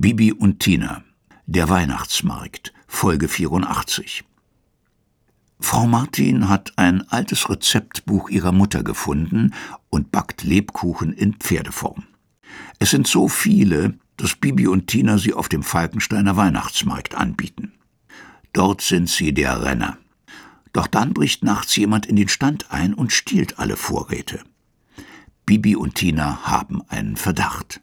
Bibi und Tina Der Weihnachtsmarkt Folge 84 Frau Martin hat ein altes Rezeptbuch ihrer Mutter gefunden und backt Lebkuchen in Pferdeform. Es sind so viele, dass Bibi und Tina sie auf dem Falkensteiner Weihnachtsmarkt anbieten. Dort sind sie der Renner. Doch dann bricht nachts jemand in den Stand ein und stiehlt alle Vorräte. Bibi und Tina haben einen Verdacht.